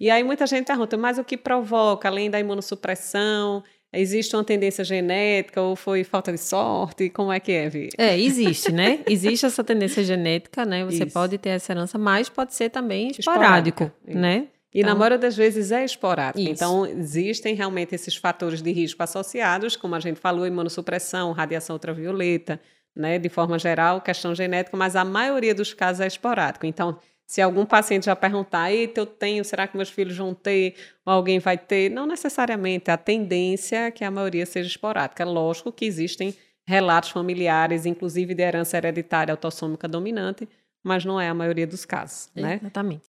E aí muita gente pergunta, mas o que provoca, além da imunossupressão, existe uma tendência genética ou foi falta de sorte? Como é que é, Vi? É, existe, né? existe essa tendência genética, né? Você Isso. pode ter essa herança, mas pode ser também esporádico, né? E então, na maioria das vezes é esporádico. Isso. Então, existem realmente esses fatores de risco associados, como a gente falou, imunossupressão, radiação ultravioleta, né? De forma geral, questão genética, mas a maioria dos casos é esporádico. Então, se algum paciente já perguntar, eita, eu tenho, será que meus filhos vão ter, ou alguém vai ter? Não necessariamente. A tendência é que a maioria seja esporádica. Lógico que existem relatos familiares, inclusive de herança hereditária autossômica dominante, mas não é a maioria dos casos, né? Exatamente.